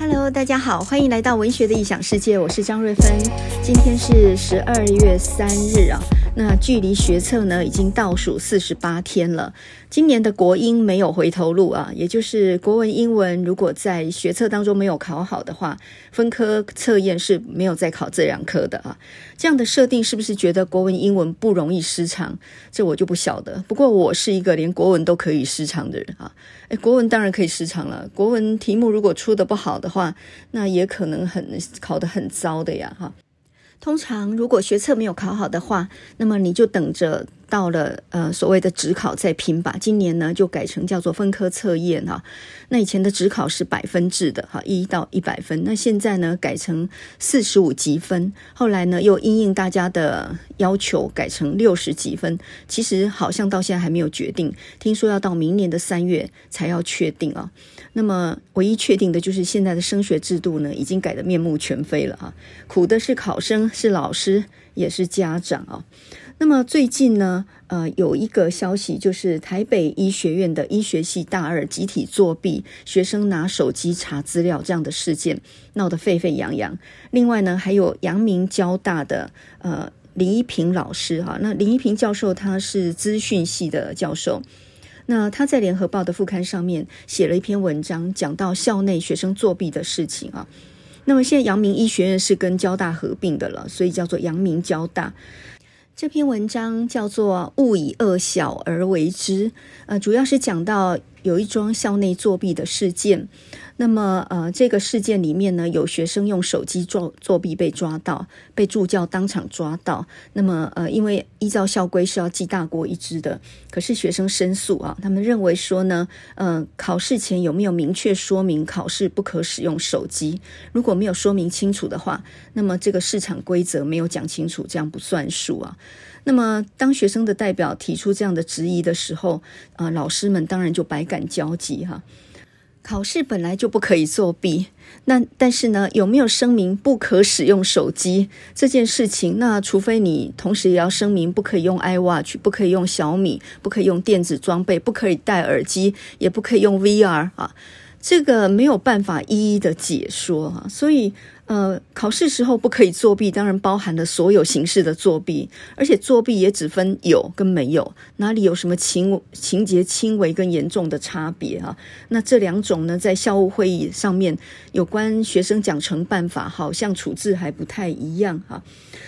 Hello，大家好，欢迎来到文学的异想世界，我是张瑞芬。今天是十二月三日啊，那距离学测呢已经倒数四十八天了。今年的国英没有回头路啊，也就是国文、英文，如果在学测当中没有考好的话，分科测验是没有再考这两科的啊。这样的设定是不是觉得国文、英文不容易失常？这我就不晓得。不过我是一个连国文都可以失常的人啊。诶，国文当然可以失常了。国文题目如果出得不好的话，那也可能很考得很糟的呀，哈。通常如果学测没有考好的话，那么你就等着。到了呃所谓的职考再拼吧，今年呢就改成叫做分科测验哈。那以前的职考是百分制的哈，一到一百分。那现在呢改成四十五级分，后来呢又因应大家的要求改成六十级分。其实好像到现在还没有决定，听说要到明年的三月才要确定啊。那么唯一确定的就是现在的升学制度呢已经改得面目全非了啊，苦的是考生，是老师，也是家长啊。那么最近呢，呃，有一个消息，就是台北医学院的医学系大二集体作弊，学生拿手机查资料这样的事件闹得沸沸扬扬。另外呢，还有阳明交大的呃林一平老师哈，那林一平教授他是资讯系的教授，那他在联合报的副刊上面写了一篇文章，讲到校内学生作弊的事情啊。那么现在阳明医学院是跟交大合并的了，所以叫做阳明交大。这篇文章叫做“勿以恶小而为之”，呃，主要是讲到有一桩校内作弊的事件。那么，呃，这个事件里面呢，有学生用手机作作弊被抓到，被助教当场抓到。那么，呃，因为依照校规是要记大过一支的，可是学生申诉啊，他们认为说呢，呃，考试前有没有明确说明考试不可使用手机？如果没有说明清楚的话，那么这个市场规则没有讲清楚，这样不算数啊。那么，当学生的代表提出这样的质疑的时候，啊、呃，老师们当然就百感交集哈。考试本来就不可以作弊，那但是呢，有没有声明不可使用手机这件事情？那除非你同时也要声明不可以用 iWatch，不可以用小米，不可以用电子装备，不可以戴耳机，也不可以用 VR 啊，这个没有办法一一的解说啊，所以。呃，考试时候不可以作弊，当然包含了所有形式的作弊，而且作弊也只分有跟没有，哪里有什么情情节轻微跟严重的差别啊？那这两种呢，在校务会议上面有关学生奖惩办法，好像处置还不太一样啊。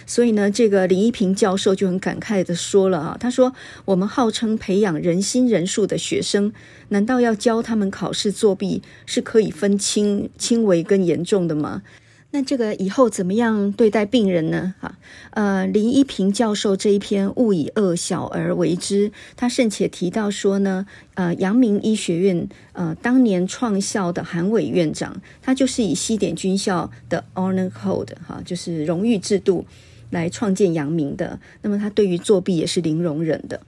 所以呢，这个林一平教授就很感慨的说了啊，他说：“我们号称培养人心人术的学生，难道要教他们考试作弊是可以分轻轻微跟严重的吗？”那这个以后怎么样对待病人呢？哈，呃，林一平教授这一篇“勿以恶小而为之”，他甚且提到说呢，呃，阳明医学院呃当年创校的韩伟院长，他就是以西点军校的 Honor Code 哈，就是荣誉制度来创建阳明的。那么他对于作弊也是零容忍的。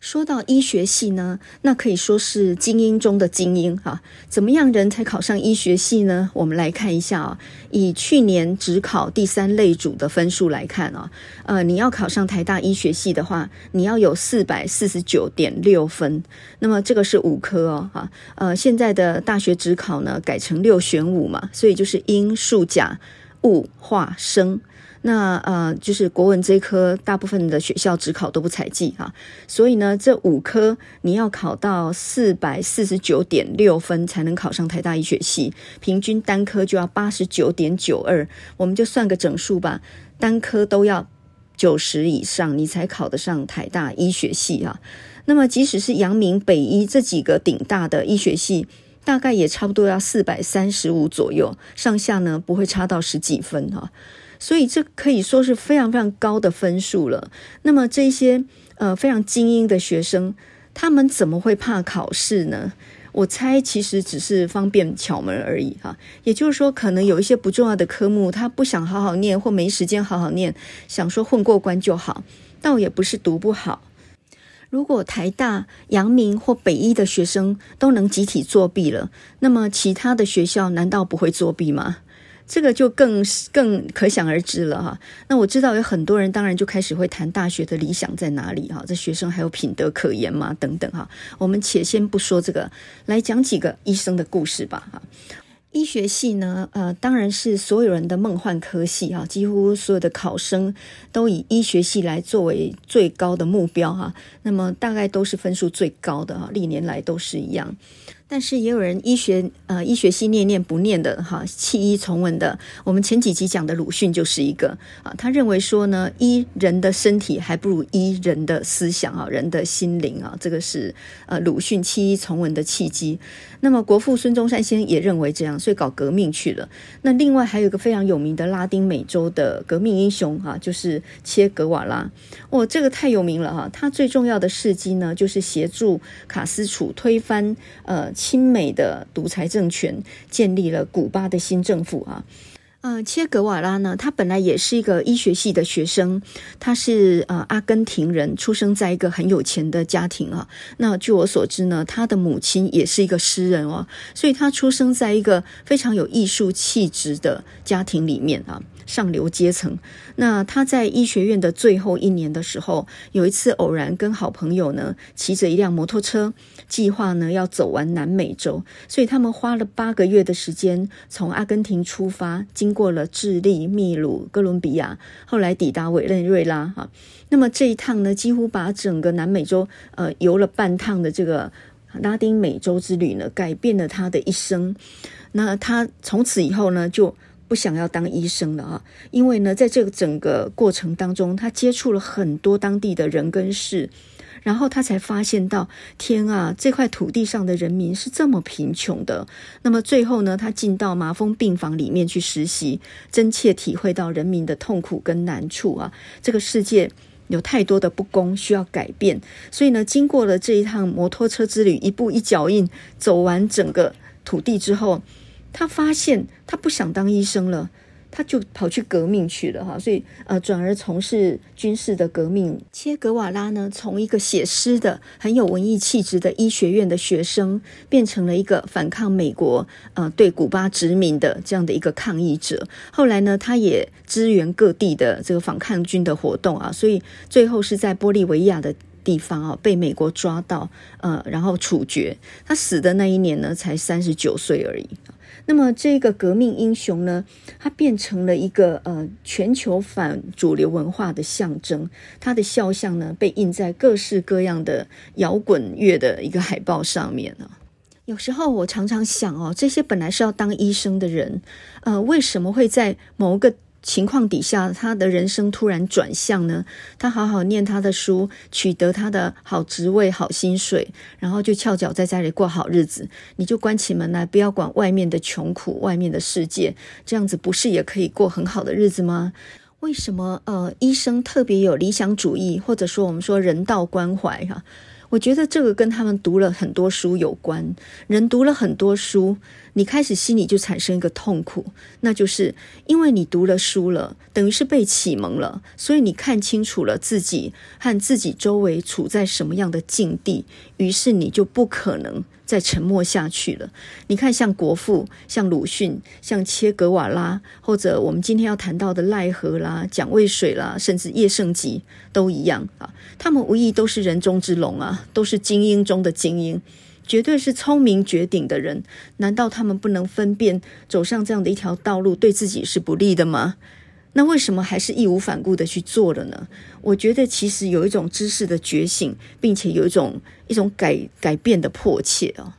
说到医学系呢，那可以说是精英中的精英哈。怎么样人才考上医学系呢？我们来看一下啊，以去年指考第三类组的分数来看啊，呃，你要考上台大医学系的话，你要有四百四十九点六分。那么这个是五科哦，哈，呃，现在的大学指考呢改成六选五嘛，所以就是英数甲物化生。那呃，就是国文这一科，大部分的学校只考都不采计哈，所以呢，这五科你要考到四百四十九点六分才能考上台大医学系，平均单科就要八十九点九二，我们就算个整数吧，单科都要九十以上，你才考得上台大医学系哈。那么即使是阳明、北医这几个顶大的医学系，大概也差不多要四百三十五左右，上下呢不会差到十几分哈。所以这可以说是非常非常高的分数了。那么这些呃非常精英的学生，他们怎么会怕考试呢？我猜其实只是方便巧门而已哈。也就是说，可能有一些不重要的科目，他不想好好念或没时间好好念，想说混过关就好，倒也不是读不好。如果台大、阳明或北医的学生都能集体作弊了，那么其他的学校难道不会作弊吗？这个就更更可想而知了哈。那我知道有很多人，当然就开始会谈大学的理想在哪里哈。这学生还有品德可言吗？等等哈。我们且先不说这个，来讲几个医生的故事吧哈。医学系呢，呃，当然是所有人的梦幻科系啊，几乎所有的考生都以医学系来作为最高的目标哈。那么大概都是分数最高的哈，历年来都是一样。但是也有人医学呃医学系念念不念的哈，弃医从文的。我们前几集讲的鲁迅就是一个啊，他认为说呢，医人的身体还不如医人的思想啊，人的心灵啊，这个是呃鲁迅弃医从文的契机。那么国父孙中山先生也认为这样，所以搞革命去了。那另外还有一个非常有名的拉丁美洲的革命英雄哈，就是切格瓦拉。哦，这个太有名了哈，他最重要的事迹呢，就是协助卡斯楚推翻呃。亲美的独裁政权建立了古巴的新政府啊，呃，切格瓦拉呢，他本来也是一个医学系的学生，他是呃阿根廷人，出生在一个很有钱的家庭啊。那据我所知呢，他的母亲也是一个诗人哦，所以他出生在一个非常有艺术气质的家庭里面啊。上流阶层。那他在医学院的最后一年的时候，有一次偶然跟好朋友呢骑着一辆摩托车，计划呢要走完南美洲，所以他们花了八个月的时间，从阿根廷出发，经过了智利、秘鲁、哥伦比亚，后来抵达委内瑞拉。哈，那么这一趟呢，几乎把整个南美洲呃游了半趟的这个拉丁美洲之旅呢，改变了他的一生。那他从此以后呢，就不想要当医生了啊，因为呢，在这个整个过程当中，他接触了很多当地的人跟事，然后他才发现到，天啊，这块土地上的人民是这么贫穷的。那么最后呢，他进到麻风病房里面去实习，真切体会到人民的痛苦跟难处啊。这个世界有太多的不公需要改变，所以呢，经过了这一趟摩托车之旅，一步一脚印走完整个土地之后。他发现他不想当医生了，他就跑去革命去了哈，所以呃转而从事军事的革命。切格瓦拉呢，从一个写诗的很有文艺气质的医学院的学生，变成了一个反抗美国呃对古巴殖民的这样的一个抗议者。后来呢，他也支援各地的这个反抗军的活动啊，所以最后是在玻利维亚的地方啊被美国抓到，呃，然后处决。他死的那一年呢，才三十九岁而已。那么这个革命英雄呢，他变成了一个呃全球反主流文化的象征。他的肖像呢，被印在各式各样的摇滚乐的一个海报上面呢。有时候我常常想哦，这些本来是要当医生的人，呃，为什么会在某个情况底下，他的人生突然转向呢？他好好念他的书，取得他的好职位、好薪水，然后就翘脚在家里过好日子。你就关起门来，不要管外面的穷苦、外面的世界，这样子不是也可以过很好的日子吗？为什么呃，医生特别有理想主义，或者说我们说人道关怀哈？我觉得这个跟他们读了很多书有关。人读了很多书。你开始心里就产生一个痛苦，那就是因为你读了书了，等于是被启蒙了，所以你看清楚了自己和自己周围处在什么样的境地，于是你就不可能再沉默下去了。你看，像国父、像鲁迅、像切格瓦拉，或者我们今天要谈到的赖和啦、蒋渭水啦，甚至叶圣吉都一样啊，他们无疑都是人中之龙啊，都是精英中的精英。绝对是聪明绝顶的人，难道他们不能分辨走上这样的一条道路对自己是不利的吗？那为什么还是义无反顾的去做了呢？我觉得其实有一种知识的觉醒，并且有一种一种改改变的迫切哦。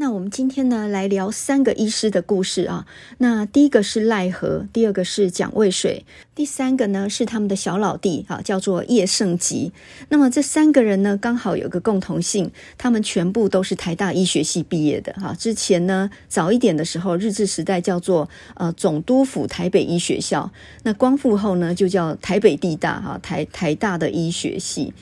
那我们今天呢，来聊三个医师的故事啊。那第一个是赖和，第二个是蒋渭水，第三个呢是他们的小老弟啊，叫做叶圣吉。那么这三个人呢，刚好有个共同性，他们全部都是台大医学系毕业的哈。之前呢，早一点的时候，日治时代叫做呃总督府台北医学校，那光复后呢，就叫台北地大哈，台台大的医学系。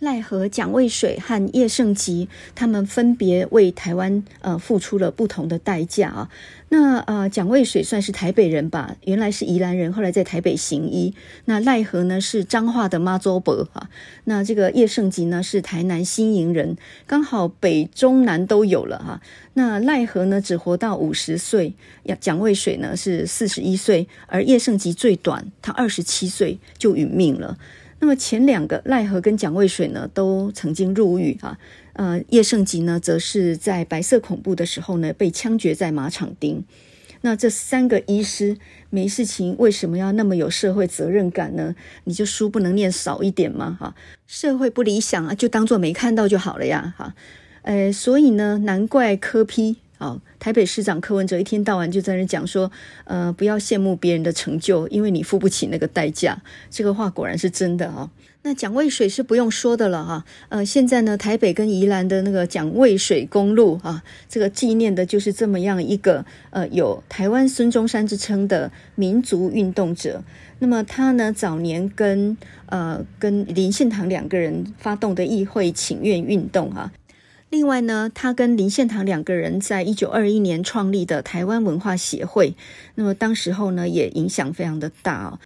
赖和、蒋渭水和叶胜吉，他们分别为台湾呃付出了不同的代价啊。那呃，蒋渭水算是台北人吧，原来是宜兰人，后来在台北行医。那赖和呢是彰化的妈祖婆啊。那这个叶胜吉呢是台南新营人，刚好北中南都有了哈。那赖和呢只活到五十岁，蒋渭水呢是四十一岁，而叶胜吉最短，他二十七岁就殒命了。那么前两个赖和跟蒋渭水呢，都曾经入狱啊。呃，叶盛吉呢，则是在白色恐怖的时候呢，被枪决在马场町。那这三个医师没事情，为什么要那么有社会责任感呢？你就书不能念少一点吗？哈，社会不理想啊，就当做没看到就好了呀。哈，呃，所以呢，难怪柯批啊，台北市长柯文哲一天到晚就在那讲说，呃，不要羡慕别人的成就，因为你付不起那个代价。这个话果然是真的啊。那蒋渭水是不用说的了哈，呃，现在呢，台北跟宜兰的那个蒋渭水公路啊，这个纪念的就是这么样一个呃有台湾孙中山之称的民族运动者。那么他呢，早年跟呃跟林献堂两个人发动的议会请愿运动哈，另外呢，他跟林献堂两个人在一九二一年创立的台湾文化协会，那么当时候呢，也影响非常的大哦。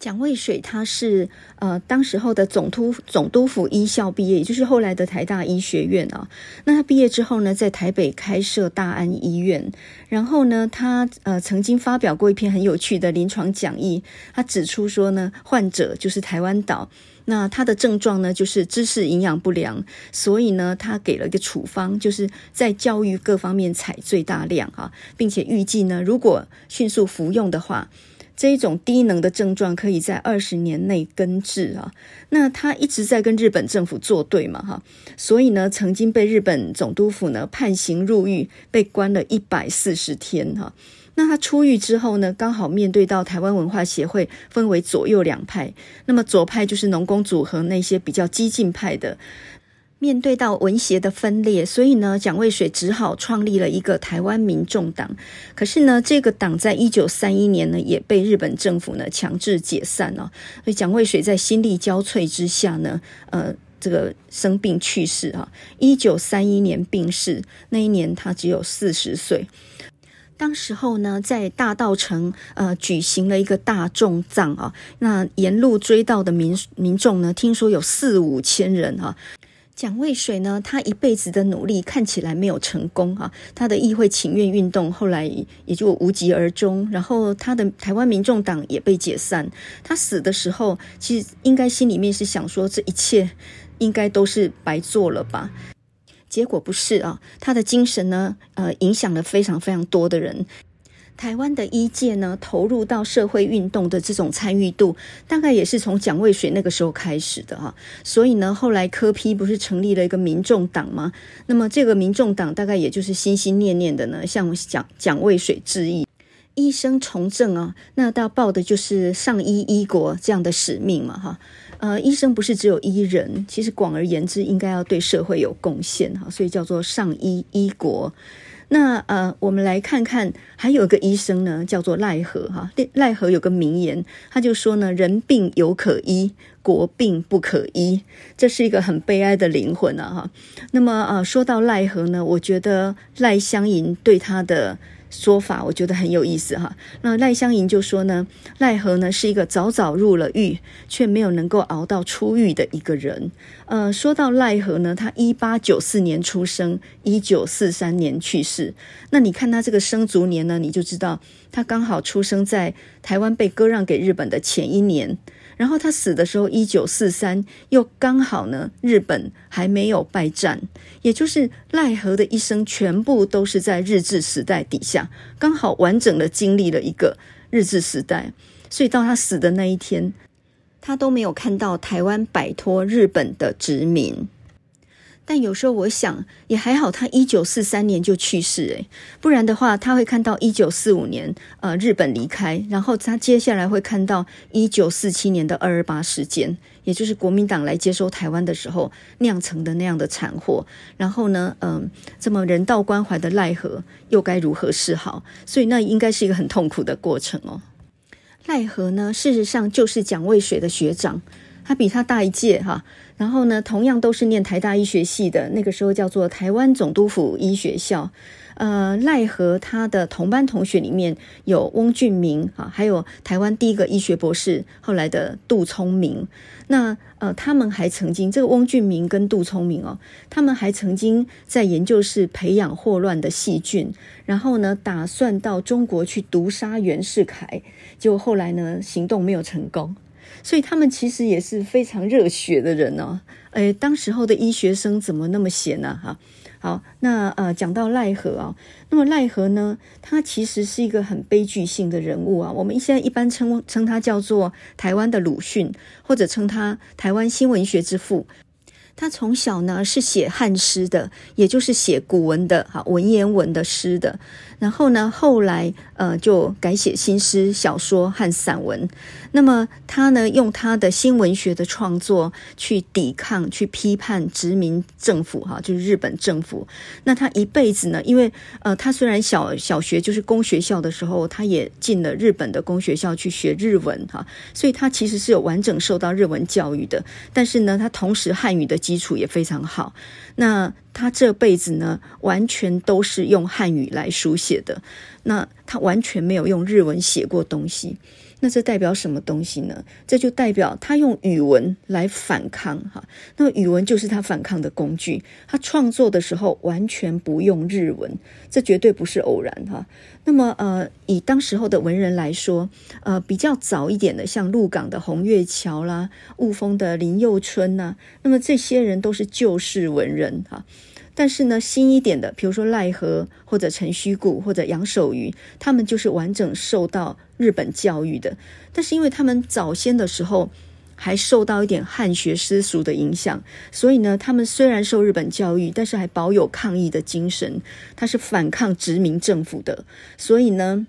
蒋渭水他是呃当时候的总督总督府医校毕业，也就是后来的台大医学院啊。那他毕业之后呢，在台北开设大安医院。然后呢，他呃曾经发表过一篇很有趣的临床讲义，他指出说呢，患者就是台湾岛，那他的症状呢就是知识营养不良，所以呢，他给了一个处方，就是在教育各方面采最大量啊，并且预计呢，如果迅速服用的话。这一种低能的症状可以在二十年内根治啊！那他一直在跟日本政府作对嘛，哈，所以呢，曾经被日本总督府呢判刑入狱，被关了一百四十天哈。那他出狱之后呢，刚好面对到台湾文化协会分为左右两派，那么左派就是农工组合那些比较激进派的。面对到文协的分裂，所以呢，蒋渭水只好创立了一个台湾民众党。可是呢，这个党在一九三一年呢，也被日本政府呢强制解散了。所以蒋渭水在心力交瘁之下呢，呃，这个生病去世啊。一九三一年病逝，那一年他只有四十岁。当时候呢，在大道城呃举行了一个大众葬啊，那沿路追悼的民民众呢，听说有四五千人啊。蒋渭水呢，他一辈子的努力看起来没有成功哈，他的议会请愿运动后来也就无疾而终，然后他的台湾民众党也被解散。他死的时候，其实应该心里面是想说，这一切应该都是白做了吧？结果不是啊，他的精神呢，呃，影响了非常非常多的人。台湾的医界呢，投入到社会运动的这种参与度，大概也是从蒋渭水那个时候开始的哈。所以呢，后来柯批不是成立了一个民众党吗？那么这个民众党大概也就是心心念念的呢，向蒋蒋渭水致意。医生从政啊，那到报的就是上医医国这样的使命嘛哈。呃，医生不是只有医人，其实广而言之，应该要对社会有贡献哈，所以叫做上医医国。那呃，我们来看看，还有一个医生呢，叫做赖和哈。赖和有个名言，他就说呢：“人病犹可医，国病不可医。”这是一个很悲哀的灵魂啊哈。那么呃，说到赖和呢，我觉得赖香吟对他的。说法我觉得很有意思哈。那赖香吟就说呢，赖和呢是一个早早入了狱，却没有能够熬到出狱的一个人。呃，说到赖和呢，他一八九四年出生，一九四三年去世。那你看他这个生卒年呢，你就知道他刚好出生在台湾被割让给日本的前一年。然后他死的时候，一九四三，又刚好呢，日本还没有败战，也就是赖和的一生全部都是在日治时代底下，刚好完整的经历了一个日治时代，所以到他死的那一天，他都没有看到台湾摆脱日本的殖民。但有时候我想也还好，他一九四三年就去世，诶，不然的话他会看到一九四五年，呃，日本离开，然后他接下来会看到一九四七年的二二八事件，也就是国民党来接收台湾的时候酿成的那样的惨祸。然后呢，嗯、呃，这么人道关怀的赖和又该如何是好？所以那应该是一个很痛苦的过程哦。赖和呢，事实上就是蒋渭水的学长，他比他大一届哈。然后呢，同样都是念台大医学系的，那个时候叫做台湾总督府医学校。呃，赖和他的同班同学里面有翁俊明啊，还有台湾第一个医学博士，后来的杜聪明。那呃，他们还曾经这个翁俊明跟杜聪明哦，他们还曾经在研究室培养霍乱的细菌，然后呢，打算到中国去毒杀袁世凯，结果后来呢，行动没有成功。所以他们其实也是非常热血的人哦。诶，当时候的医学生怎么那么闲呢？哈，好，那呃，讲到赖和啊，那么赖和呢，他其实是一个很悲剧性的人物啊。我们现在一般称称他叫做台湾的鲁迅，或者称他台湾新文学之父。他从小呢是写汉诗的，也就是写古文的，哈，文言文的诗的。然后呢，后来呃就改写新诗、小说和散文。那么他呢，用他的新文学的创作去抵抗、去批判殖民政府，哈，就是日本政府。那他一辈子呢，因为呃，他虽然小小学就是公学校的时候，他也进了日本的公学校去学日文，哈，所以他其实是有完整受到日文教育的。但是呢，他同时汉语的基础也非常好。那他这辈子呢，完全都是用汉语来书写的。那他完全没有用日文写过东西。那这代表什么东西呢？这就代表他用语文来反抗哈。那么语文就是他反抗的工具。他创作的时候完全不用日文，这绝对不是偶然哈。那么呃，以当时候的文人来说，呃，比较早一点的，像鹿港的红月桥啦，雾峰的林右春呐，那么这些人都是旧式文人哈。但是呢，新一点的，比如说赖和或者陈虚谷或者杨守愚，他们就是完整受到日本教育的。但是因为他们早先的时候还受到一点汉学私塾的影响，所以呢，他们虽然受日本教育，但是还保有抗议的精神，他是反抗殖民政府的。所以呢，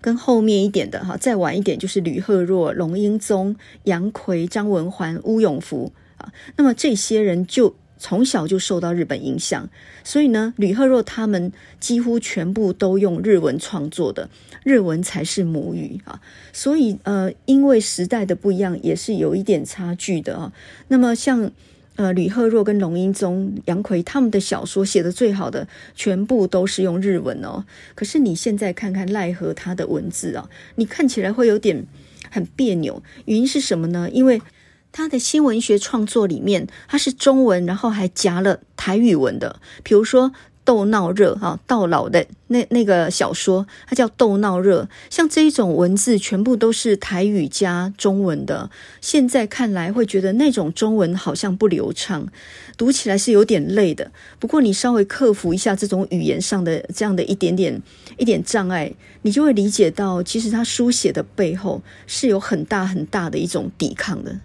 跟后面一点的哈，再晚一点就是吕赫若、龙应宗、杨奎、张文环、乌永福啊，那么这些人就。从小就受到日本影响，所以呢，吕赫若他们几乎全部都用日文创作的，日文才是母语啊。所以呃，因为时代的不一样，也是有一点差距的啊。那么像呃吕赫若跟龙英宗、杨奎他们的小说写得最好的，全部都是用日文哦。可是你现在看看赖和他的文字啊，你看起来会有点很别扭，原因是什么呢？因为他的新文学创作里面，他是中文，然后还夹了台语文的。比如说《斗闹热》哈，到老的那那个小说，它叫《斗闹热》。像这一种文字，全部都是台语加中文的。现在看来，会觉得那种中文好像不流畅，读起来是有点累的。不过你稍微克服一下这种语言上的这样的一点点一点障碍，你就会理解到，其实他书写的背后是有很大很大的一种抵抗的。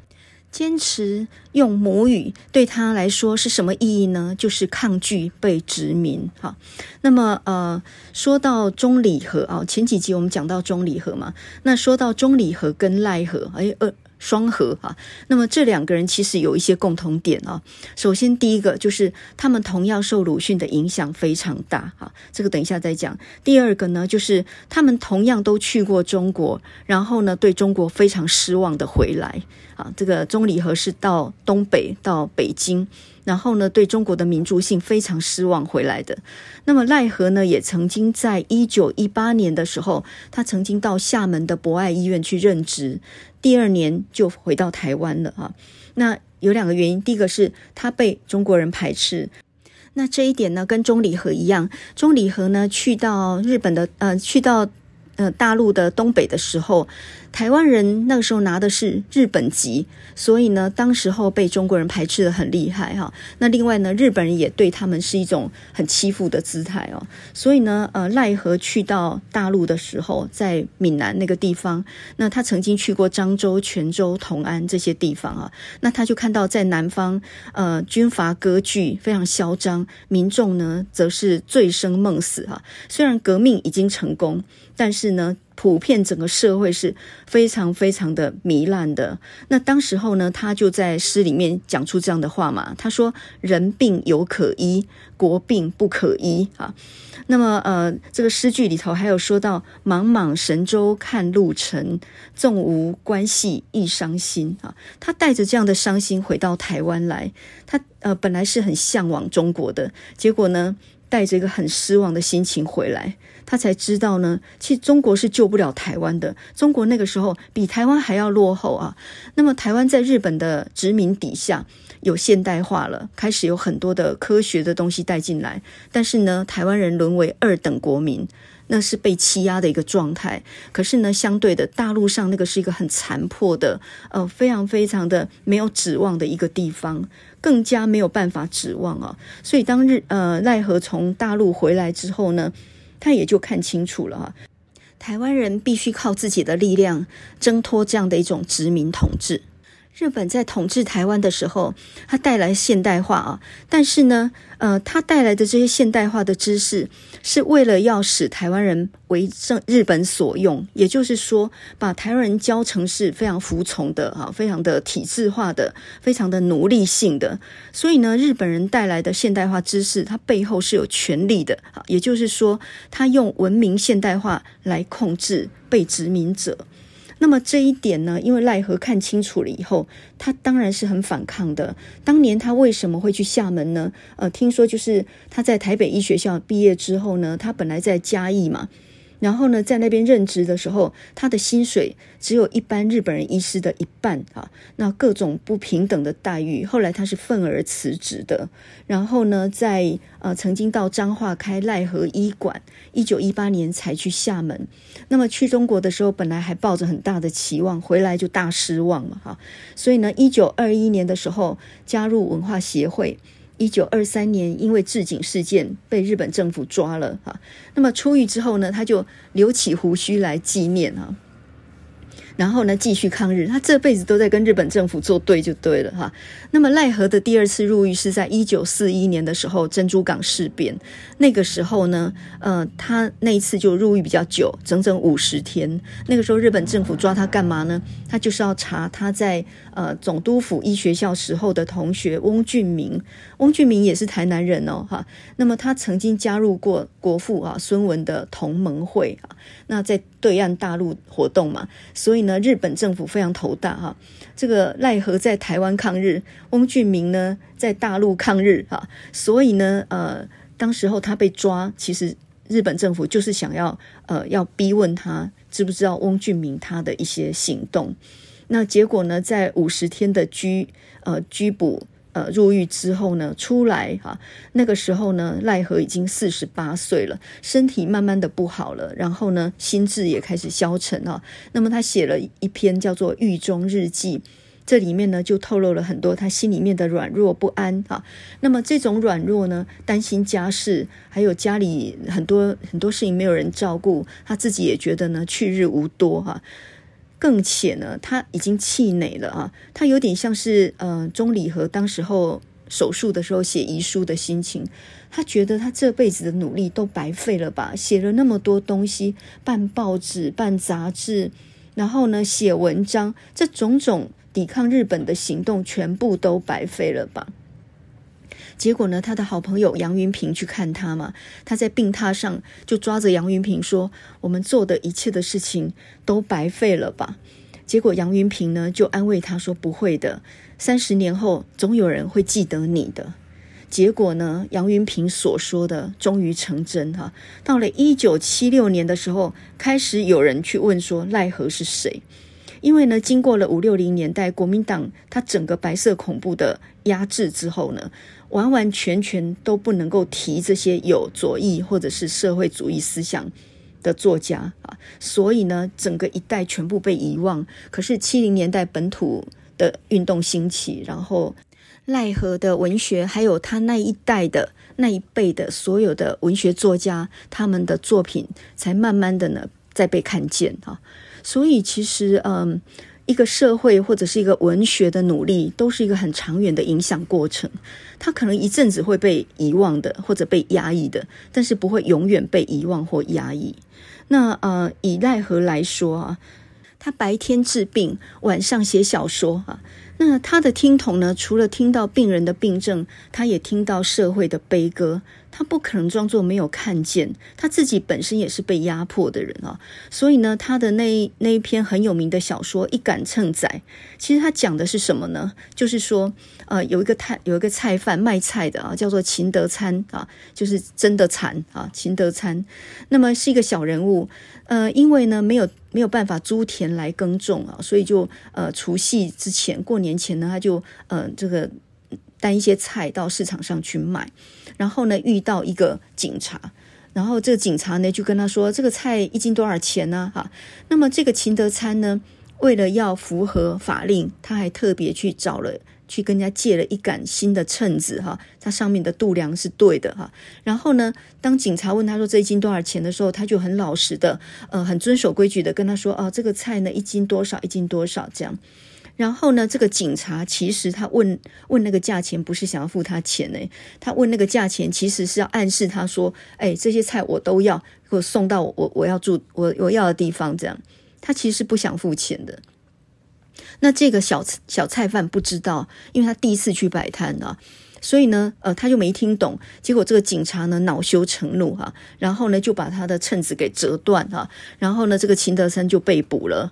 坚持用母语对他来说是什么意义呢？就是抗拒被殖民。好，那么呃，说到中里和啊，前几集我们讲到中里和嘛，那说到中里和跟赖和，哎呃。双核啊，那么这两个人其实有一些共同点啊。首先，第一个就是他们同样受鲁迅的影响非常大啊，这个等一下再讲。第二个呢，就是他们同样都去过中国，然后呢，对中国非常失望的回来啊。这个钟理和是到东北到北京。然后呢，对中国的民族性非常失望回来的。那么赖和呢，也曾经在一九一八年的时候，他曾经到厦门的博爱医院去任职，第二年就回到台湾了啊。那有两个原因，第一个是他被中国人排斥。那这一点呢，跟钟理和一样，钟理和呢去到日本的呃，去到呃大陆的东北的时候。台湾人那个时候拿的是日本籍，所以呢，当时候被中国人排斥得很厉害哈。那另外呢，日本人也对他们是一种很欺负的姿态哦。所以呢，呃，赖和去到大陆的时候，在闽南那个地方，那他曾经去过漳州、泉州、同安这些地方啊。那他就看到在南方，呃，军阀割据非常嚣张，民众呢则是醉生梦死哈。虽然革命已经成功，但是呢。普遍整个社会是非常非常的糜烂的。那当时候呢，他就在诗里面讲出这样的话嘛。他说：“人病犹可医，国病不可医。”啊，那么呃，这个诗句里头还有说到：“茫茫神州看路程，纵无关系亦伤心。”啊，他带着这样的伤心回到台湾来。他呃本来是很向往中国的，结果呢，带着一个很失望的心情回来。他才知道呢，其实中国是救不了台湾的。中国那个时候比台湾还要落后啊。那么台湾在日本的殖民底下有现代化了，开始有很多的科学的东西带进来。但是呢，台湾人沦为二等国民。那是被欺压的一个状态。可是呢，相对的，大陆上那个是一个很残破的，呃，非常非常的没有指望的一个地方，更加没有办法指望啊。所以当日呃赖和从大陆回来之后呢，他也就看清楚了哈，台湾人必须靠自己的力量挣脱这样的一种殖民统治。日本在统治台湾的时候，它带来现代化啊，但是呢，呃，它带来的这些现代化的知识，是为了要使台湾人为正日本所用，也就是说，把台湾人教成是非常服从的啊，非常的体制化的，非常的奴隶性的。所以呢，日本人带来的现代化知识，它背后是有权力的啊，也就是说，他用文明现代化来控制被殖民者。那么这一点呢，因为赖和看清楚了以后，他当然是很反抗的。当年他为什么会去厦门呢？呃，听说就是他在台北医学校毕业之后呢，他本来在嘉义嘛。然后呢，在那边任职的时候，他的薪水只有一般日本人医师的一半啊，那各种不平等的待遇。后来他是愤而辞职的。然后呢，在呃曾经到彰化开赖和医馆，一九一八年才去厦门。那么去中国的时候，本来还抱着很大的期望，回来就大失望了哈。所以呢，一九二一年的时候加入文化协会。一九二三年，因为置井事件被日本政府抓了哈。那么出狱之后呢，他就留起胡须来纪念啊。然后呢，继续抗日，他这辈子都在跟日本政府作对，就对了哈。那么赖和的第二次入狱是在一九四一年的时候，珍珠港事变。那个时候呢，呃，他那一次就入狱比较久，整整五十天。那个时候日本政府抓他干嘛呢？他就是要查他在呃总督府医学校时候的同学翁俊明。翁俊明也是台南人哦，哈。那么他曾经加入过国父啊孙文的同盟会啊。那在对岸大陆活动嘛，所以呢，日本政府非常头大哈。这个赖和在台湾抗日，翁俊明呢在大陆抗日哈，所以呢，呃，当时候他被抓，其实日本政府就是想要呃要逼问他知不知道翁俊明他的一些行动。那结果呢，在五十天的拘呃拘捕。呃，入狱之后呢，出来哈、啊，那个时候呢，赖和已经四十八岁了，身体慢慢的不好了，然后呢，心智也开始消沉啊。那么他写了一篇叫做《狱中日记》，这里面呢就透露了很多他心里面的软弱不安啊。那么这种软弱呢，担心家事，还有家里很多很多事情没有人照顾，他自己也觉得呢去日无多哈、啊。更且呢，他已经气馁了啊！他有点像是呃，钟礼和当时候手术的时候写遗书的心情。他觉得他这辈子的努力都白费了吧？写了那么多东西，办报纸、办杂志，然后呢，写文章，这种种抵抗日本的行动，全部都白费了吧？结果呢，他的好朋友杨云平去看他嘛，他在病榻上就抓着杨云平说：“我们做的一切的事情都白费了吧？”结果杨云平呢就安慰他说：“不会的，三十年后总有人会记得你的。”结果呢，杨云平所说的终于成真哈。到了一九七六年的时候，开始有人去问说赖和是谁。因为呢，经过了五六零年代国民党他整个白色恐怖的压制之后呢，完完全全都不能够提这些有左翼或者是社会主义思想的作家啊，所以呢，整个一代全部被遗忘。可是七零年代本土的运动兴起，然后赖和的文学，还有他那一代的那一辈的所有的文学作家，他们的作品才慢慢的呢再被看见啊。所以其实，嗯，一个社会或者是一个文学的努力，都是一个很长远的影响过程。它可能一阵子会被遗忘的，或者被压抑的，但是不会永远被遗忘或压抑。那呃，以奈何来说啊，他白天治病，晚上写小说啊。那他的听筒呢，除了听到病人的病症，他也听到社会的悲歌。他不可能装作没有看见，他自己本身也是被压迫的人啊。所以呢，他的那那一篇很有名的小说《一杆秤仔》，其实他讲的是什么呢？就是说，呃，有一个菜有一个菜贩卖菜的啊，叫做秦德参啊，就是真的惨啊，秦德参。那么是一个小人物，呃，因为呢没有没有办法租田来耕种啊，所以就呃除夕之前过年前呢，他就呃这个。担一些菜到市场上去卖，然后呢，遇到一个警察，然后这个警察呢就跟他说：“这个菜一斤多少钱呢？”哈，那么这个秦德参呢，为了要符合法令，他还特别去找了，去跟人家借了一杆新的秤子，哈，它上面的度量是对的，哈。然后呢，当警察问他说这一斤多少钱的时候，他就很老实的，呃，很遵守规矩的跟他说：“哦，这个菜呢一斤多少，一斤多少这样。”然后呢，这个警察其实他问问那个价钱，不是想要付他钱呢，他问那个价钱其实是要暗示他说：“哎，这些菜我都要，给我送到我我要住我我要的地方。”这样，他其实是不想付钱的。那这个小小菜贩不知道，因为他第一次去摆摊啊，所以呢，呃，他就没听懂。结果这个警察呢，恼羞成怒哈，然后呢，就把他的秤子给折断哈，然后呢，这个秦德参就被捕了。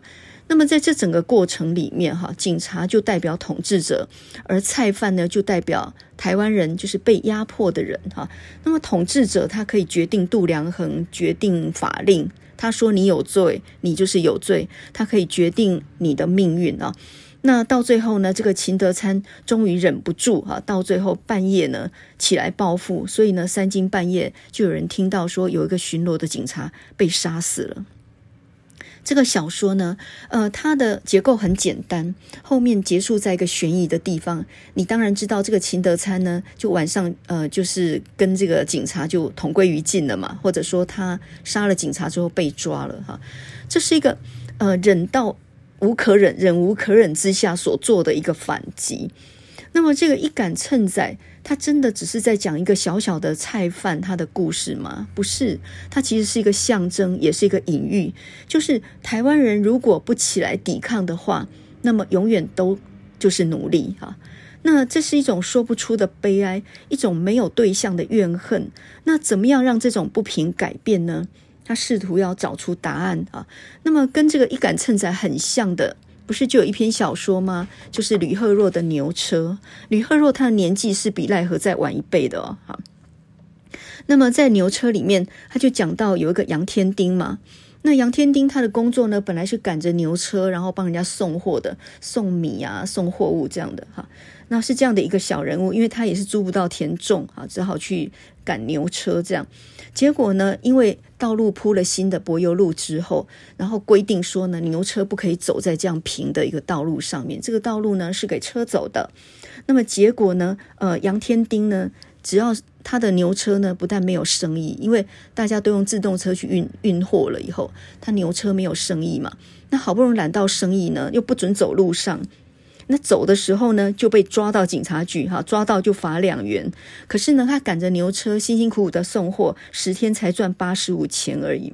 那么在这整个过程里面，哈，警察就代表统治者，而菜贩呢就代表台湾人，就是被压迫的人，哈。那么统治者他可以决定度量衡，决定法令，他说你有罪，你就是有罪，他可以决定你的命运啊。那到最后呢，这个秦德参终于忍不住哈，到最后半夜呢起来报复，所以呢三更半夜就有人听到说有一个巡逻的警察被杀死了。这个小说呢，呃，它的结构很简单，后面结束在一个悬疑的地方。你当然知道，这个秦德参呢，就晚上呃，就是跟这个警察就同归于尽了嘛，或者说他杀了警察之后被抓了哈。这是一个呃忍到无可忍、忍无可忍之下所做的一个反击。那么这个一杆秤仔，他真的只是在讲一个小小的菜贩他的故事吗？不是，他其实是一个象征，也是一个隐喻。就是台湾人如果不起来抵抗的话，那么永远都就是奴隶哈。那这是一种说不出的悲哀，一种没有对象的怨恨。那怎么样让这种不平改变呢？他试图要找出答案啊。那么跟这个一杆秤仔很像的。不是就有一篇小说吗？就是吕赫若的《牛车》。吕赫若他的年纪是比赖和再晚一倍的哦。哈，那么在《牛车》里面，他就讲到有一个杨天丁嘛。那杨天丁他的工作呢，本来是赶着牛车，然后帮人家送货的，送米啊，送货物这样的哈。那是这样的一个小人物，因为他也是租不到田种啊，只好去赶牛车这样。结果呢，因为道路铺了新的柏油路之后，然后规定说呢，牛车不可以走在这样平的一个道路上面，这个道路呢是给车走的。那么结果呢，呃，杨天丁呢，只要他的牛车呢，不但没有生意，因为大家都用自动车去运运货了以后，他牛车没有生意嘛。那好不容易揽到生意呢，又不准走路上。那走的时候呢，就被抓到警察局哈，抓到就罚两元。可是呢，他赶着牛车，辛辛苦苦的送货，十天才赚八十五钱而已。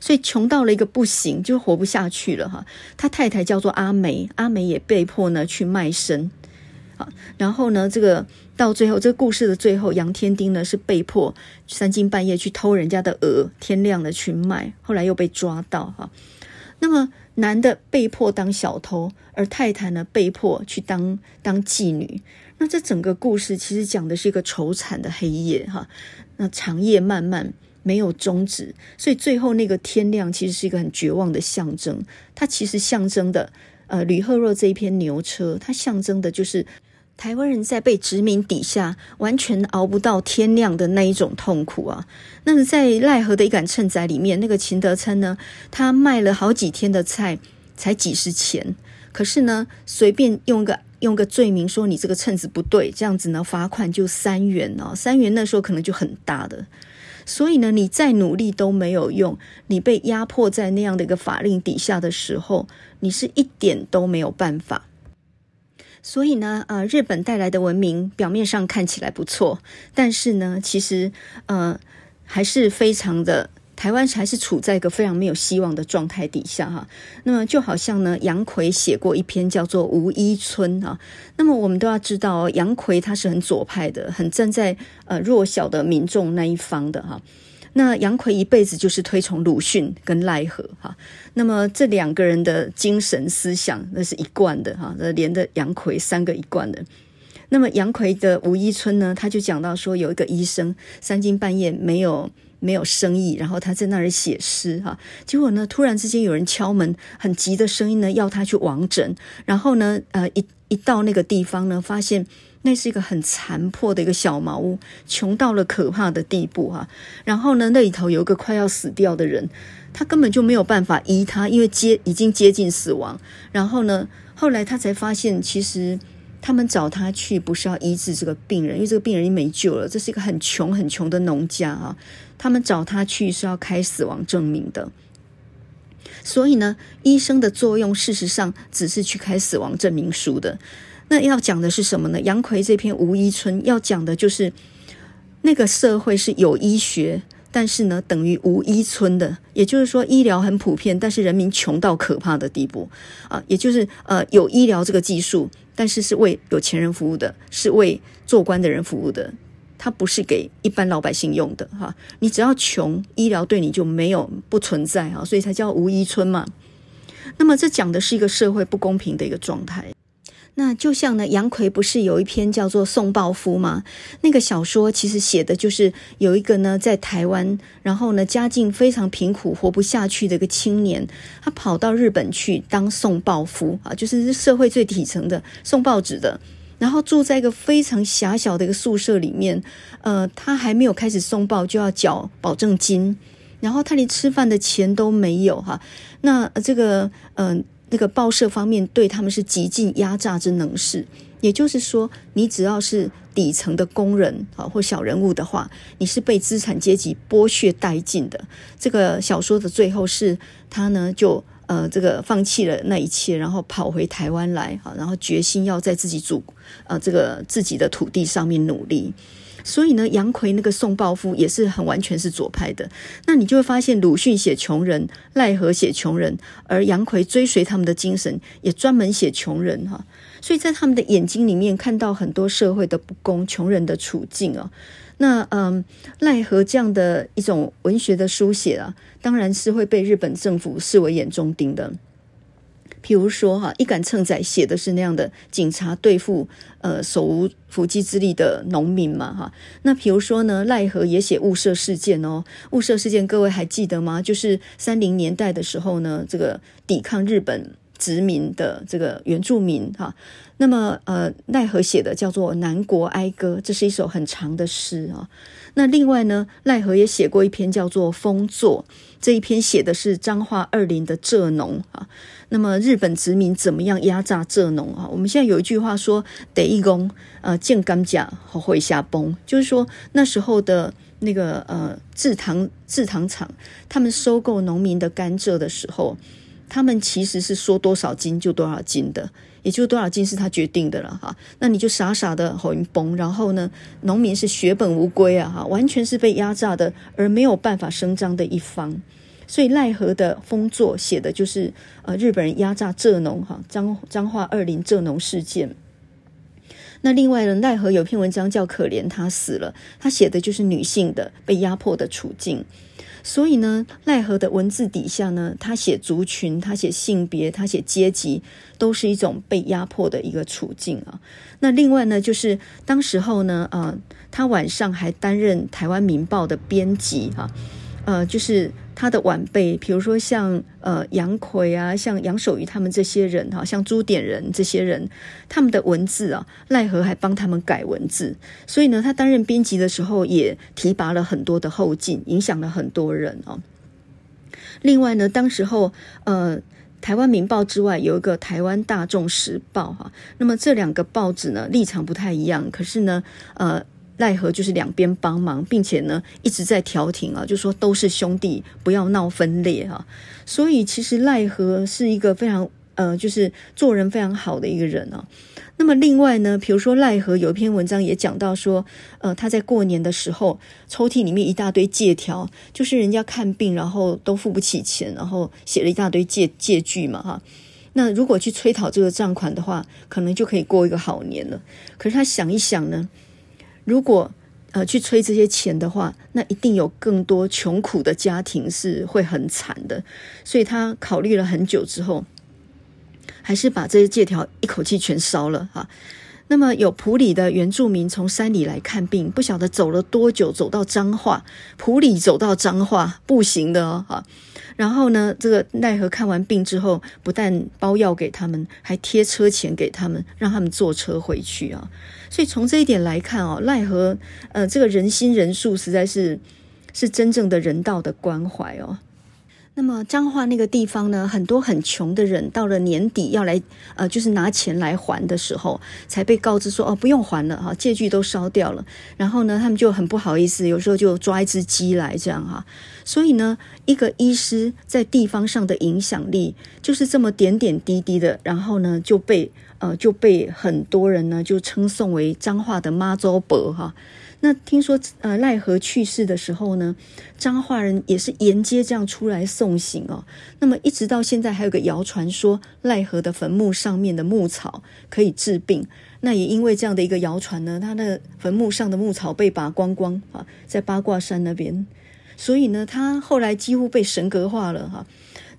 所以穷到了一个不行，就活不下去了哈。他太太叫做阿梅，阿梅也被迫呢去卖身。好，然后呢，这个到最后，这个故事的最后，杨天丁呢是被迫三更半夜去偷人家的鹅，天亮了去卖，后来又被抓到哈。那么。男的被迫当小偷，而太太呢被迫去当当妓女。那这整个故事其实讲的是一个愁惨的黑夜哈。那长夜漫漫没有终止，所以最后那个天亮其实是一个很绝望的象征。它其实象征的，呃，吕赫若这一篇牛车，它象征的就是。台湾人在被殖民底下，完全熬不到天亮的那一种痛苦啊！那么在赖和的一杆秤仔里面，那个秦德参呢，他卖了好几天的菜，才几十钱。可是呢，随便用个用个罪名说你这个秤子不对，这样子呢，罚款就三元哦。三元那时候可能就很大的，所以呢，你再努力都没有用。你被压迫在那样的一个法令底下的时候，你是一点都没有办法。所以呢，呃，日本带来的文明表面上看起来不错，但是呢，其实呃还是非常的，台湾还是处在一个非常没有希望的状态底下哈。那么就好像呢，杨逵写过一篇叫做《无依村》啊。那么我们都要知道，杨逵他是很左派的，很站在呃弱小的民众那一方的哈。那杨奎一辈子就是推崇鲁迅跟赖和哈，那么这两个人的精神思想那是一贯的哈，那连着杨奎三个一贯的。那么杨奎的《吴一春》呢，他就讲到说有一个医生三更半夜没有没有生意，然后他在那儿写诗哈，结果呢突然之间有人敲门，很急的声音呢要他去王诊，然后呢呃一一到那个地方呢，发现那是一个很残破的一个小茅屋，穷到了可怕的地步哈、然后呢，那里头有一个快要死掉的人，他根本就没有办法医他，因为接已经接近死亡。然后呢，后来他才发现，其实他们找他去不是要医治这个病人，因为这个病人已经没救了。这是一个很穷很穷的农家啊，他们找他去是要开死亡证明的。所以呢，医生的作用事实上只是去开死亡证明书的。那要讲的是什么呢？杨逵这篇《无医村》要讲的就是那个社会是有医学，但是呢等于无医村的，也就是说医疗很普遍，但是人民穷到可怕的地步啊。也就是呃有医疗这个技术，但是是为有钱人服务的，是为做官的人服务的。它不是给一般老百姓用的哈，你只要穷，医疗对你就没有不存在哈，所以才叫无医村嘛。那么这讲的是一个社会不公平的一个状态。那就像呢，杨奎不是有一篇叫做《送报夫》吗？那个小说其实写的就是有一个呢在台湾，然后呢家境非常贫苦，活不下去的一个青年，他跑到日本去当送报夫啊，就是社会最底层的送报纸的。然后住在一个非常狭小的一个宿舍里面，呃，他还没有开始送报就要缴保证金，然后他连吃饭的钱都没有哈。那这个呃那个报社方面对他们是极尽压榨之能事，也就是说，你只要是底层的工人啊或小人物的话，你是被资产阶级剥削殆尽的。这个小说的最后是他呢就。呃，这个放弃了那一切，然后跑回台湾来，哈，然后决心要在自己祖，呃，这个自己的土地上面努力。所以呢，杨逵那个送报夫也是很完全是左派的。那你就会发现，鲁迅写穷人，奈何写穷人，而杨逵追随他们的精神，也专门写穷人，哈。所以在他们的眼睛里面看到很多社会的不公，穷人的处境啊。那嗯，奈何这样的一种文学的书写啊，当然是会被日本政府视为眼中钉的。譬如说哈，一杆秤仔写的是那样的警察对付呃手无缚鸡之力的农民嘛哈。那譬如说呢，赖和也写雾社事件哦，雾社事件各位还记得吗？就是三零年代的时候呢，这个抵抗日本。殖民的这个原住民哈，那么呃，赖和写的叫做《南国哀歌》，这是一首很长的诗啊。那另外呢，赖和也写过一篇叫做《丰作》，这一篇写的是彰化二林的蔗农啊。那么日本殖民怎么样压榨蔗农啊？我们现在有一句话说：“得一公呃见甘蔗和会下崩”，就是说那时候的那个呃制糖制糖厂，他们收购农民的甘蔗的时候。他们其实是说多少斤就多少斤的，也就多少斤是他决定的了哈。那你就傻傻的好运崩，然后呢，农民是血本无归啊哈，完全是被压榨的，而没有办法声张的一方。所以奈何的丰作写的就是呃日本人压榨蔗农哈，彰彰化二林蔗农事件。那另外呢，奈何有篇文章叫《可怜他死了》，他写的就是女性的被压迫的处境。所以呢，奈何的文字底下呢，他写族群，他写性别，他写阶级，都是一种被压迫的一个处境啊。那另外呢，就是当时候呢，啊，他晚上还担任《台湾民报》的编辑哈，呃，就是。他的晚辈，比如说像呃杨奎啊，像杨守愚他们这些人哈，像朱点人这些人，他们的文字啊，赖和还帮他们改文字，所以呢，他担任编辑的时候也提拔了很多的后进，影响了很多人哦。另外呢，当时候呃台湾民报之外有一个台湾大众时报哈，那么这两个报纸呢立场不太一样，可是呢呃。奈何就是两边帮忙，并且呢一直在调停啊，就说都是兄弟，不要闹分裂哈。所以其实赖和是一个非常呃，就是做人非常好的一个人啊。那么另外呢，比如说赖和有一篇文章也讲到说，呃，他在过年的时候抽屉里面一大堆借条，就是人家看病然后都付不起钱，然后写了一大堆借借据嘛哈。那如果去催讨这个账款的话，可能就可以过一个好年了。可是他想一想呢。如果呃去催这些钱的话，那一定有更多穷苦的家庭是会很惨的。所以他考虑了很久之后，还是把这些借条一口气全烧了哈。那么有普里的原住民从山里来看病，不晓得走了多久，走到彰化，普里走到彰化步行的哦，哈。然后呢，这个奈何看完病之后，不但包药给他们，还贴车钱给他们，让他们坐车回去啊。所以从这一点来看哦，奈何呃，这个仁心仁术实在是是真正的人道的关怀哦。那么彰化那个地方呢，很多很穷的人到了年底要来，呃，就是拿钱来还的时候，才被告知说哦，不用还了哈，借据都烧掉了。然后呢，他们就很不好意思，有时候就抓一只鸡来这样哈。所以呢，一个医师在地方上的影响力就是这么点点滴滴的，然后呢就被呃就被很多人呢就称颂为彰化的妈祖伯哈。那听说，呃，赖和去世的时候呢，彰化人也是沿街这样出来送行哦。那么一直到现在，还有个谣传说，赖和的坟墓上面的牧草可以治病。那也因为这样的一个谣传呢，他的坟墓上的牧草被拔光光啊，在八卦山那边，所以呢，他后来几乎被神格化了哈。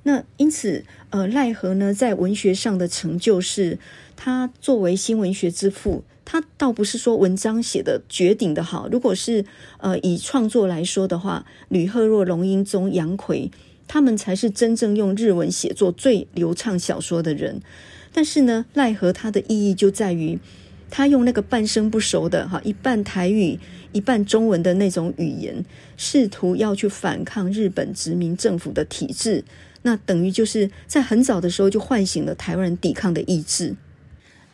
那因此，呃，赖和呢，在文学上的成就是，他作为新文学之父。他倒不是说文章写的绝顶的好，如果是呃以创作来说的话，吕赫若、龙英宗、杨奎他们才是真正用日文写作最流畅小说的人。但是呢，赖和他的意义就在于，他用那个半生不熟的哈一半台语一半中文的那种语言，试图要去反抗日本殖民政府的体制，那等于就是在很早的时候就唤醒了台湾人抵抗的意志。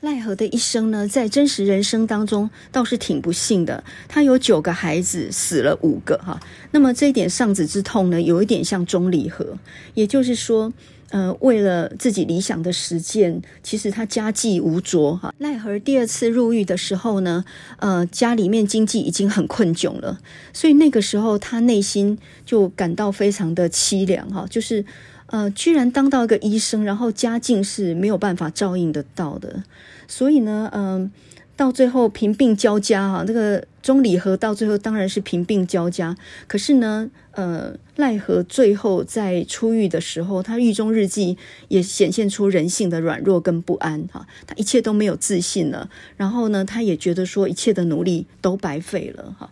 奈何的一生呢，在真实人生当中倒是挺不幸的。他有九个孩子，死了五个哈。那么这一点丧子之痛呢，有一点像钟理和，也就是说，呃，为了自己理想的实践，其实他家计无着哈。奈何第二次入狱的时候呢，呃，家里面经济已经很困窘了，所以那个时候他内心就感到非常的凄凉哈，就是。呃，居然当到一个医生，然后家境是没有办法照应得到的，所以呢，嗯、到最后贫病交加哈，这个钟理和到最后当然是贫病交加。可是呢，呃，赖和最后在出狱的时候，他狱中日记也显现出人性的软弱跟不安哈，他一切都没有自信了，然后呢，他也觉得说一切的努力都白费了哈。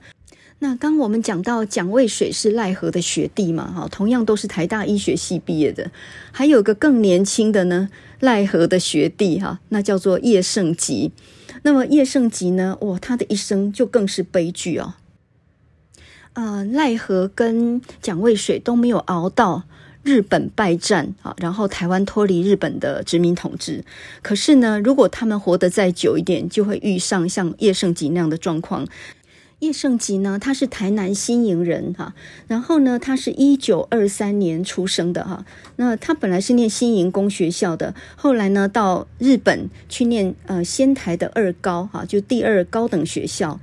那刚我们讲到蒋渭水是赖和的学弟嘛，哈，同样都是台大医学系毕业的，还有个更年轻的呢，赖和的学弟哈，那叫做叶圣吉。那么叶圣吉呢，哇，他的一生就更是悲剧哦。呃，赖和跟蒋渭水都没有熬到日本败战啊，然后台湾脱离日本的殖民统治。可是呢，如果他们活得再久一点，就会遇上像叶圣吉那样的状况。叶圣吉呢，他是台南新营人哈，然后呢，他是一九二三年出生的哈，那他本来是念新营工学校的，后来呢，到日本去念呃仙台的二高哈，就第二高等学校。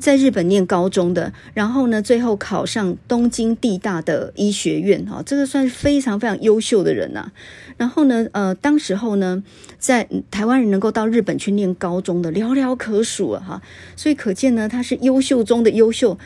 在日本念高中的，然后呢，最后考上东京地大的医学院，哈，这个算是非常非常优秀的人呐。然后呢，呃，当时候呢，在台湾人能够到日本去念高中的寥寥可数啊，哈，所以可见呢，他是优秀中的优秀。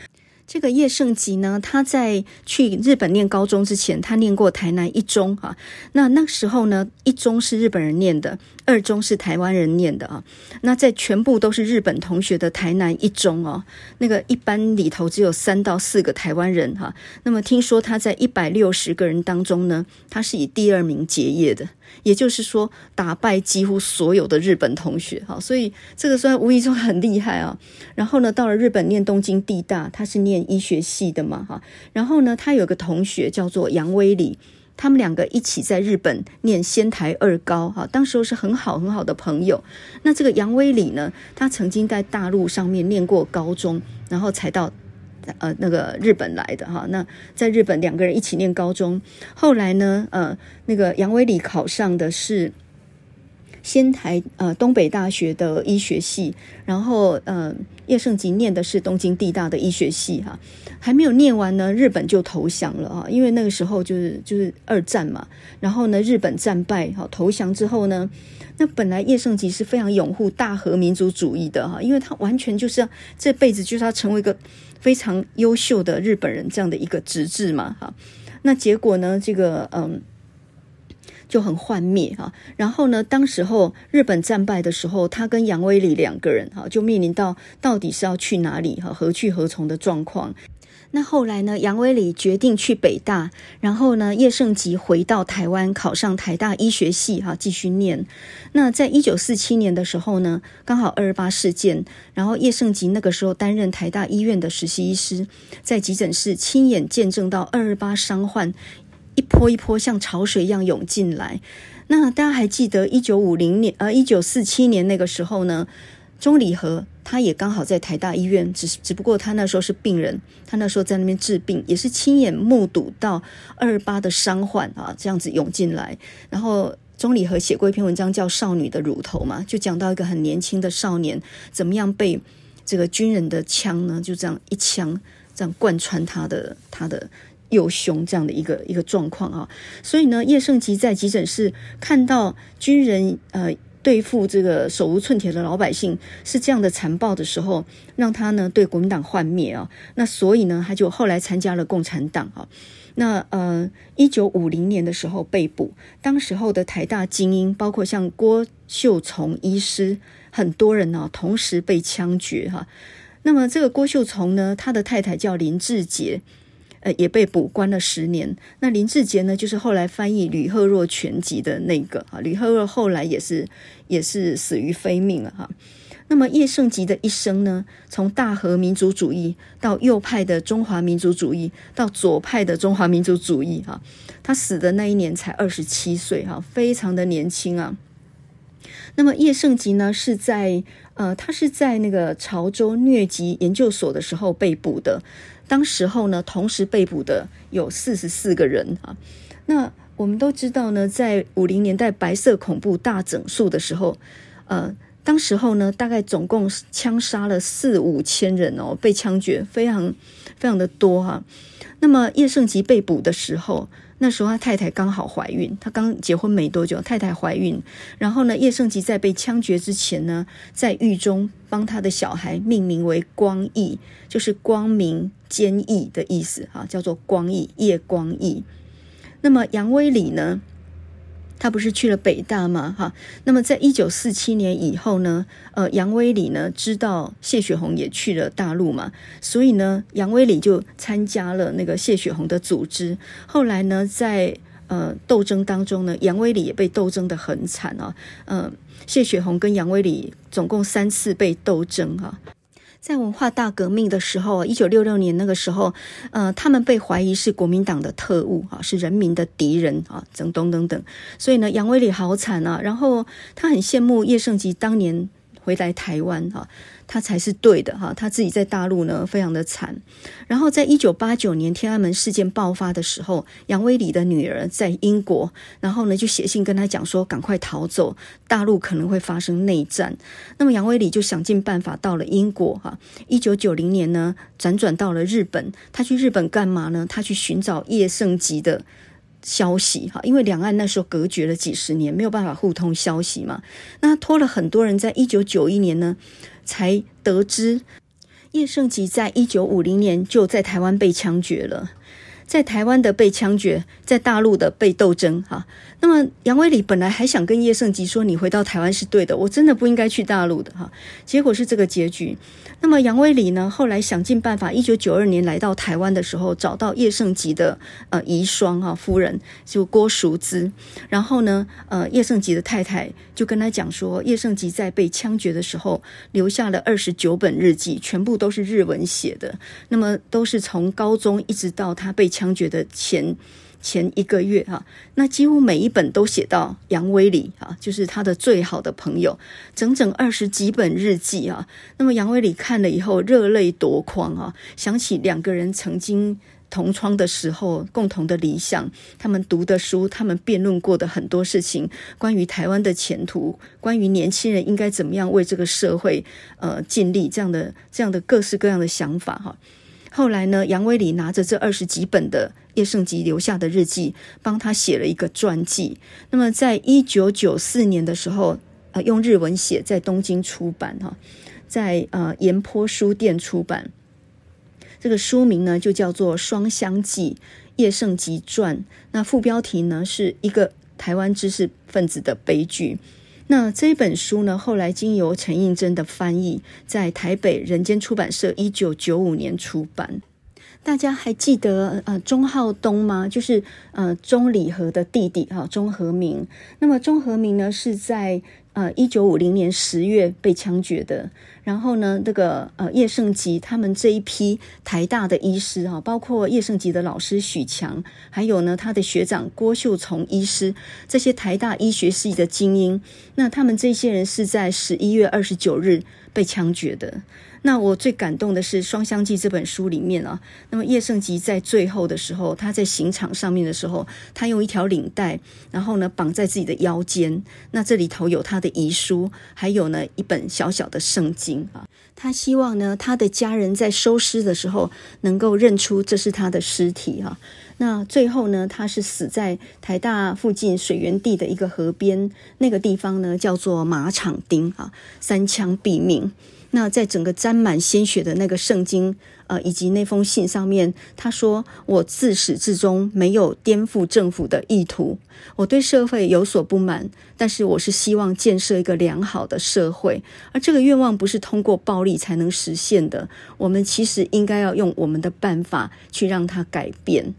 这个叶圣吉呢，他在去日本念高中之前，他念过台南一中哈。那那时候呢，一中是日本人念的，二中是台湾人念的啊。那在全部都是日本同学的台南一中哦，那个一班里头只有三到四个台湾人哈。那么听说他在一百六十个人当中呢，他是以第二名结业的。也就是说，打败几乎所有的日本同学，哈，所以这个算无意中很厉害啊。然后呢，到了日本念东京地大，他是念医学系的嘛，哈。然后呢，他有个同学叫做杨威礼，他们两个一起在日本念仙台二高，哈，当时候是很好很好的朋友。那这个杨威礼呢，他曾经在大陆上面念过高中，然后才到。呃，那个日本来的哈，那在日本两个人一起念高中，后来呢，呃，那个杨威礼考上的是仙台呃东北大学的医学系，然后呃叶圣吉念的是东京地大的医学系哈，还没有念完呢，日本就投降了啊，因为那个时候就是就是二战嘛，然后呢，日本战败哈，投降之后呢。那本来叶圣吉是非常拥护大和民族主义的哈，因为他完全就是要这辈子就是要成为一个非常优秀的日本人这样的一个职志嘛哈。那结果呢，这个嗯，就很幻灭哈。然后呢，当时候日本战败的时候，他跟杨威礼两个人哈，就面临到到底是要去哪里哈，何去何从的状况。那后来呢，杨威礼决定去北大，然后呢，叶圣吉回到台湾，考上台大医学系哈，继续念。那在一九四七年的时候呢，刚好二二八事件，然后叶圣吉那个时候担任台大医院的实习医师，在急诊室亲眼见证到二二八伤患一波一波像潮水一样涌进来。那大家还记得一九五零年呃一九四七年那个时候呢，钟理和。他也刚好在台大医院，只是只不过他那时候是病人，他那时候在那边治病，也是亲眼目睹到二八的伤患啊这样子涌进来。然后钟理和写过一篇文章叫《少女的乳头》嘛，就讲到一个很年轻的少年怎么样被这个军人的枪呢，就这样一枪这样贯穿他的他的右胸这样的一个一个状况啊。所以呢，叶盛吉在急诊室看到军人呃。对付这个手无寸铁的老百姓是这样的残暴的时候，让他呢对国民党幻灭啊。那所以呢，他就后来参加了共产党啊。那呃，一九五零年的时候被捕，当时候的台大精英，包括像郭秀琮医师，很多人呢同时被枪决哈。那么这个郭秀琮呢，他的太太叫林志杰。呃，也被捕关了十年。那林志杰呢，就是后来翻译吕赫若全集的那个啊。吕赫若后来也是也是死于非命了哈。那么叶圣吉的一生呢，从大和民族主义到右派的中华民族主义，到左派的中华民族主义哈。他死的那一年才二十七岁哈，非常的年轻啊。那么叶圣吉呢，是在呃，他是在那个潮州疟疾研究所的时候被捕的。当时候呢，同时被捕的有四十四个人啊。那我们都知道呢，在五零年代白色恐怖大整肃的时候，呃，当时候呢，大概总共枪杀了四五千人哦，被枪决，非常非常的多哈、那么叶圣吉被捕的时候，那时候他太太刚好怀孕，他刚结婚没多久，太太怀孕。然后呢，叶圣吉在被枪决之前呢，在狱中帮他的小孩命名为光义，就是光明坚毅的意思啊，叫做光义，叶光义。那么杨威礼呢？他不是去了北大吗？哈，那么在一九四七年以后呢，呃，杨威礼呢知道谢雪红也去了大陆嘛，所以呢，杨威礼就参加了那个谢雪红的组织。后来呢，在呃斗争当中呢，杨威礼也被斗争得很惨啊。嗯、呃，谢雪红跟杨威礼总共三次被斗争哈。在文化大革命的时候，一九六六年那个时候，呃，他们被怀疑是国民党的特务啊，是人民的敌人啊，等等等等。所以呢，杨威礼好惨啊。然后他很羡慕叶圣吉当年回来台湾啊。他才是对的哈，他自己在大陆呢，非常的惨。然后在一九八九年天安门事件爆发的时候，杨威礼的女儿在英国，然后呢就写信跟他讲说，赶快逃走，大陆可能会发生内战。那么杨威礼就想尽办法到了英国哈。一九九零年呢，辗转到了日本。他去日本干嘛呢？他去寻找叶盛吉的消息哈，因为两岸那时候隔绝了几十年，没有办法互通消息嘛。那他托了很多人，在一九九一年呢。才得知，叶圣吉在一九五零年就在台湾被枪决了，在台湾的被枪决，在大陆的被斗争哈。那么杨威礼本来还想跟叶圣吉说：“你回到台湾是对的，我真的不应该去大陆的哈。”结果是这个结局。那么杨威礼呢，后来想尽办法，一九九二年来到台湾的时候，找到叶圣吉的呃遗孀哈夫人，就郭淑姿。然后呢，呃叶圣吉的太太就跟他讲说，叶圣吉在被枪决的时候留下了二十九本日记，全部都是日文写的。那么都是从高中一直到他被枪决的前。前一个月哈，那几乎每一本都写到杨威礼啊，就是他的最好的朋友，整整二十几本日记啊。那么杨威礼看了以后热泪夺眶啊，想起两个人曾经同窗的时候共同的理想，他们读的书，他们辩论过的很多事情，关于台湾的前途，关于年轻人应该怎么样为这个社会呃尽力，这样的这样的各式各样的想法哈。后来呢，杨威礼拿着这二十几本的叶盛吉留下的日记，帮他写了一个传记。那么，在一九九四年的时候，呃，用日文写，在东京出版哈，在呃岩坡书店出版。这个书名呢，就叫做《双乡记·叶盛吉传》。那副标题呢，是一个台湾知识分子的悲剧。那这本书呢，后来经由陈映真的翻译，在台北人间出版社一九九五年出版。大家还记得呃钟浩东吗？就是呃钟礼和的弟弟哈，钟和明。那么钟和明呢，是在呃一九五零年十月被枪决的。然后呢，这个呃叶圣吉他们这一批台大的医师哈，包括叶圣吉的老师许强，还有呢他的学长郭秀从医师，这些台大医学系的精英，那他们这些人是在十一月二十九日被枪决的。那我最感动的是《双相记》这本书里面啊，那么叶圣吉在最后的时候，他在刑场上面的时候，他用一条领带，然后呢绑在自己的腰间。那这里头有他的遗书，还有呢一本小小的圣经啊。他希望呢他的家人在收尸的时候能够认出这是他的尸体哈。那最后呢，他是死在台大附近水源地的一个河边，那个地方呢叫做马场町啊，三枪毙命。那在整个沾满鲜血的那个圣经，呃，以及那封信上面，他说：“我自始至终没有颠覆政府的意图，我对社会有所不满，但是我是希望建设一个良好的社会，而这个愿望不是通过暴力才能实现的。我们其实应该要用我们的办法去让它改变。”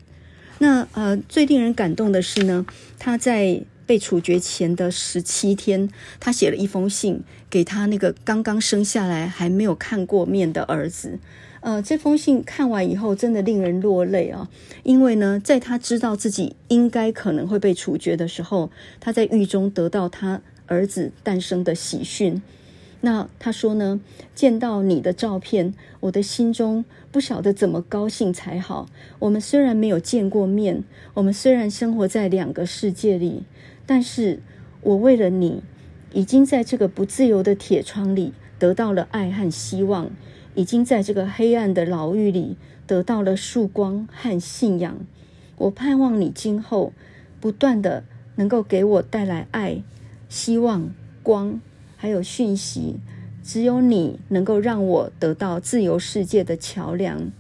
那呃，最令人感动的是呢，他在。被处决前的十七天，他写了一封信给他那个刚刚生下来还没有看过面的儿子。呃，这封信看完以后，真的令人落泪啊！因为呢，在他知道自己应该可能会被处决的时候，他在狱中得到他儿子诞生的喜讯。那他说呢，见到你的照片，我的心中不晓得怎么高兴才好。我们虽然没有见过面，我们虽然生活在两个世界里。但是我为了你，已经在这个不自由的铁窗里得到了爱和希望，已经在这个黑暗的牢狱里得到了曙光和信仰。我盼望你今后不断的能够给我带来爱、希望、光，还有讯息。只有你能够让我得到自由世界的桥梁。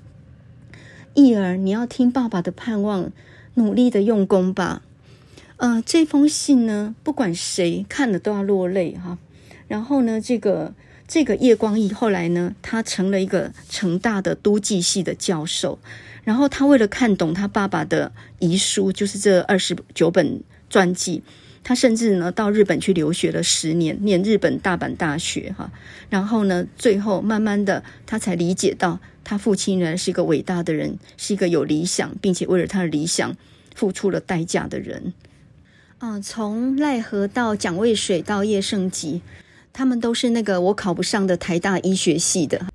义儿，你要听爸爸的盼望，努力的用功吧。呃，这封信呢，不管谁看了都要落泪哈。然后呢，这个这个叶光义后来呢，他成了一个成大的都计系的教授。然后他为了看懂他爸爸的遗书，就是这二十九本传记，他甚至呢到日本去留学了十年，念日本大阪大学哈。然后呢，最后慢慢的他才理解到，他父亲原来是一个伟大的人，是一个有理想，并且为了他的理想付出了代价的人。嗯，从赖和到蒋渭水到叶圣吉，他们都是那个我考不上的台大医学系的。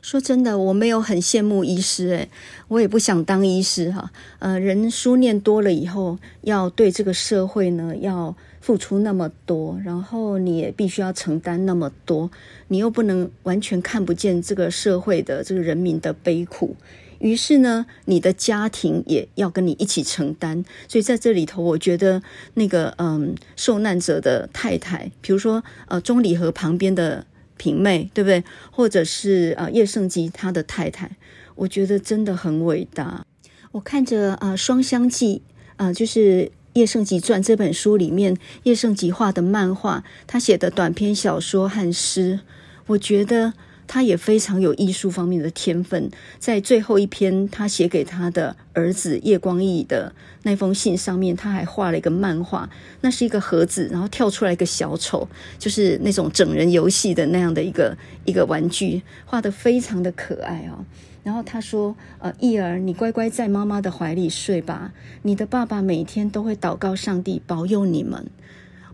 说真的，我没有很羡慕医师，诶，我也不想当医师哈。呃，人书念多了以后，要对这个社会呢，要付出那么多，然后你也必须要承担那么多，你又不能完全看不见这个社会的这个人民的悲苦。于是呢，你的家庭也要跟你一起承担。所以在这里头，我觉得那个嗯，受难者的太太，比如说呃，钟理和旁边的平妹，对不对？或者是呃，叶圣吉他的太太，我觉得真的很伟大。我看着啊，《双相记》啊，就是叶圣吉传这本书里面，叶圣吉画的漫画，他写的短篇小说和诗，我觉得。他也非常有艺术方面的天分，在最后一篇他写给他的儿子叶光义的那封信上面，他还画了一个漫画，那是一个盒子，然后跳出来一个小丑，就是那种整人游戏的那样的一个一个玩具，画得非常的可爱哦。然后他说：“呃，义儿，你乖乖在妈妈的怀里睡吧，你的爸爸每天都会祷告上帝保佑你们。”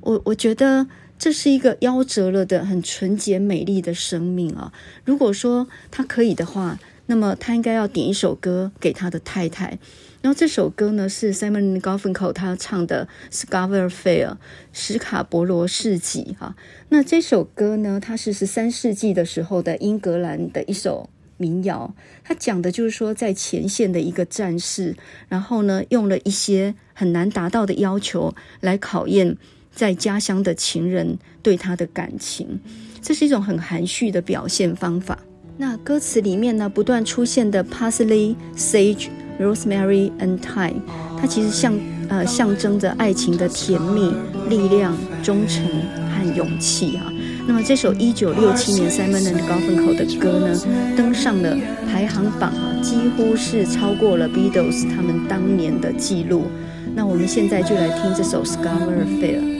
我我觉得。这是一个夭折了的很纯洁美丽的生命啊！如果说他可以的话，那么他应该要点一首歌给他的太太。然后这首歌呢是 Simon Garfunkel 他唱的《scar Fair》史卡伯罗市集哈。那这首歌呢，它是十三世纪的时候的英格兰的一首民谣。它讲的就是说，在前线的一个战士，然后呢用了一些很难达到的要求来考验。在家乡的情人对他的感情，这是一种很含蓄的表现方法。那歌词里面呢，不断出现的 parsley、sage、rosemary and thyme，它其实象呃，象征着爱情的甜蜜、力量、忠诚和勇气啊。那么这首一九六七年 Simon and Garfunkel 的歌呢，登上了排行榜啊，几乎是超过了 Beatles 他们当年的记录。那我们现在就来听这首 Scarborough Fair。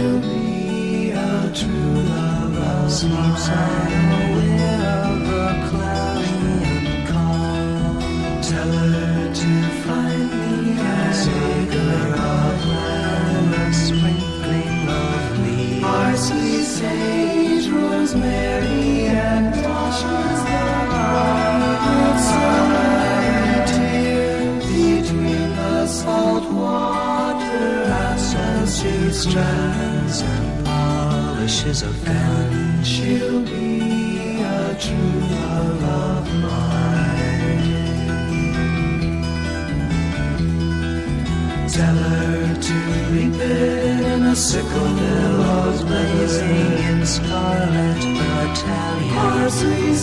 Will be a true Sleeps. Unaware of the. Tell her to find me of a sprinkling of sage, rosemary, and between the salt water and the sea strand shines and polishes a fan. And she'll be a true love of mine. Tell her to reap it in a sickle billows blazing in scarlet Italian. Parsley,